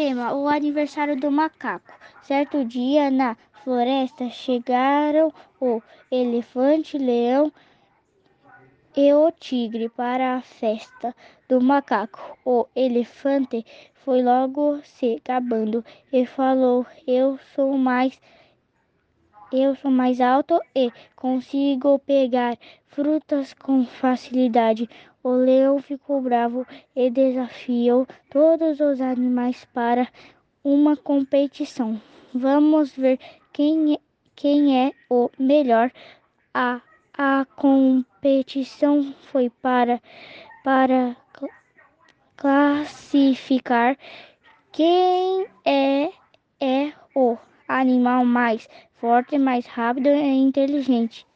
Tema: o aniversário do macaco. Certo dia na floresta chegaram o elefante, leão e o tigre para a festa do macaco. O elefante foi logo se gabando e falou: Eu sou mais eu sou mais alto e consigo pegar frutas com facilidade. O leão ficou bravo e desafiou todos os animais para uma competição. Vamos ver quem é, quem é o melhor. A, a competição foi para, para classificar quem é, é o animal mais forte, mais rápido e inteligente.